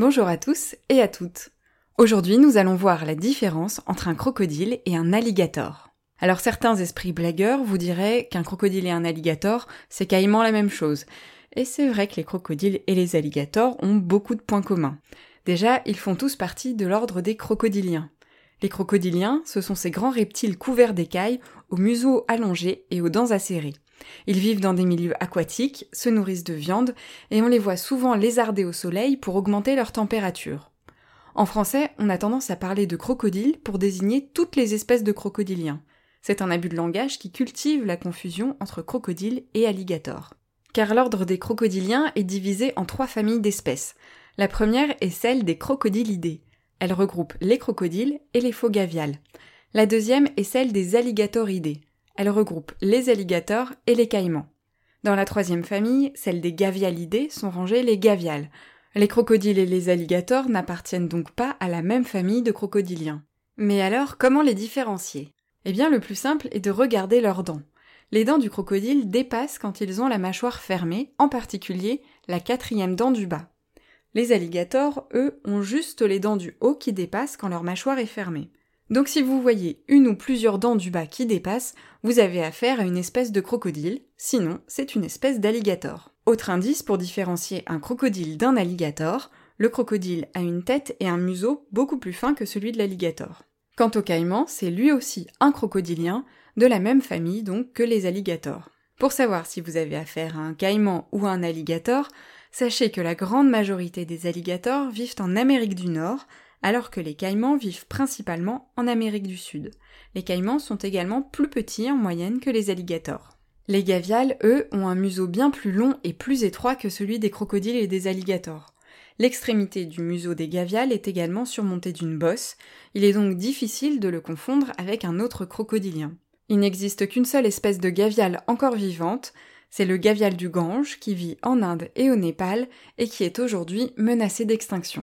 Bonjour à tous et à toutes. Aujourd'hui, nous allons voir la différence entre un crocodile et un alligator. Alors certains esprits blagueurs vous diraient qu'un crocodile et un alligator, c'est carrément la même chose. Et c'est vrai que les crocodiles et les alligators ont beaucoup de points communs. Déjà, ils font tous partie de l'ordre des crocodiliens. Les crocodiliens, ce sont ces grands reptiles couverts d'écailles, au museau allongé et aux dents acérées. Ils vivent dans des milieux aquatiques, se nourrissent de viande, et on les voit souvent lézarder au soleil pour augmenter leur température. En français, on a tendance à parler de crocodile pour désigner toutes les espèces de crocodiliens. C'est un abus de langage qui cultive la confusion entre crocodile et alligator. Car l'ordre des crocodiliens est divisé en trois familles d'espèces. La première est celle des crocodilidés. Elle regroupe les crocodiles et les faux gaviales. La deuxième est celle des alligatoridés. Elle regroupe les alligators et les caïmans. Dans la troisième famille, celle des gavialidés, sont rangés les gaviales. Les crocodiles et les alligators n'appartiennent donc pas à la même famille de crocodiliens. Mais alors, comment les différencier? Eh bien, le plus simple est de regarder leurs dents. Les dents du crocodile dépassent quand ils ont la mâchoire fermée, en particulier la quatrième dent du bas. Les alligators, eux, ont juste les dents du haut qui dépassent quand leur mâchoire est fermée. Donc si vous voyez une ou plusieurs dents du bas qui dépassent, vous avez affaire à une espèce de crocodile, sinon c'est une espèce d'alligator. Autre indice pour différencier un crocodile d'un alligator, le crocodile a une tête et un museau beaucoup plus fins que celui de l'alligator. Quant au caïman, c'est lui aussi un crocodilien, de la même famille donc que les alligators. Pour savoir si vous avez affaire à un caïman ou à un alligator, sachez que la grande majorité des alligators vivent en Amérique du Nord, alors que les caïmans vivent principalement en Amérique du Sud. Les caïmans sont également plus petits en moyenne que les alligators. Les gaviales, eux, ont un museau bien plus long et plus étroit que celui des crocodiles et des alligators. L'extrémité du museau des gaviales est également surmontée d'une bosse, il est donc difficile de le confondre avec un autre crocodilien. Il n'existe qu'une seule espèce de gaviale encore vivante, c'est le gavial du Gange qui vit en Inde et au Népal et qui est aujourd'hui menacé d'extinction.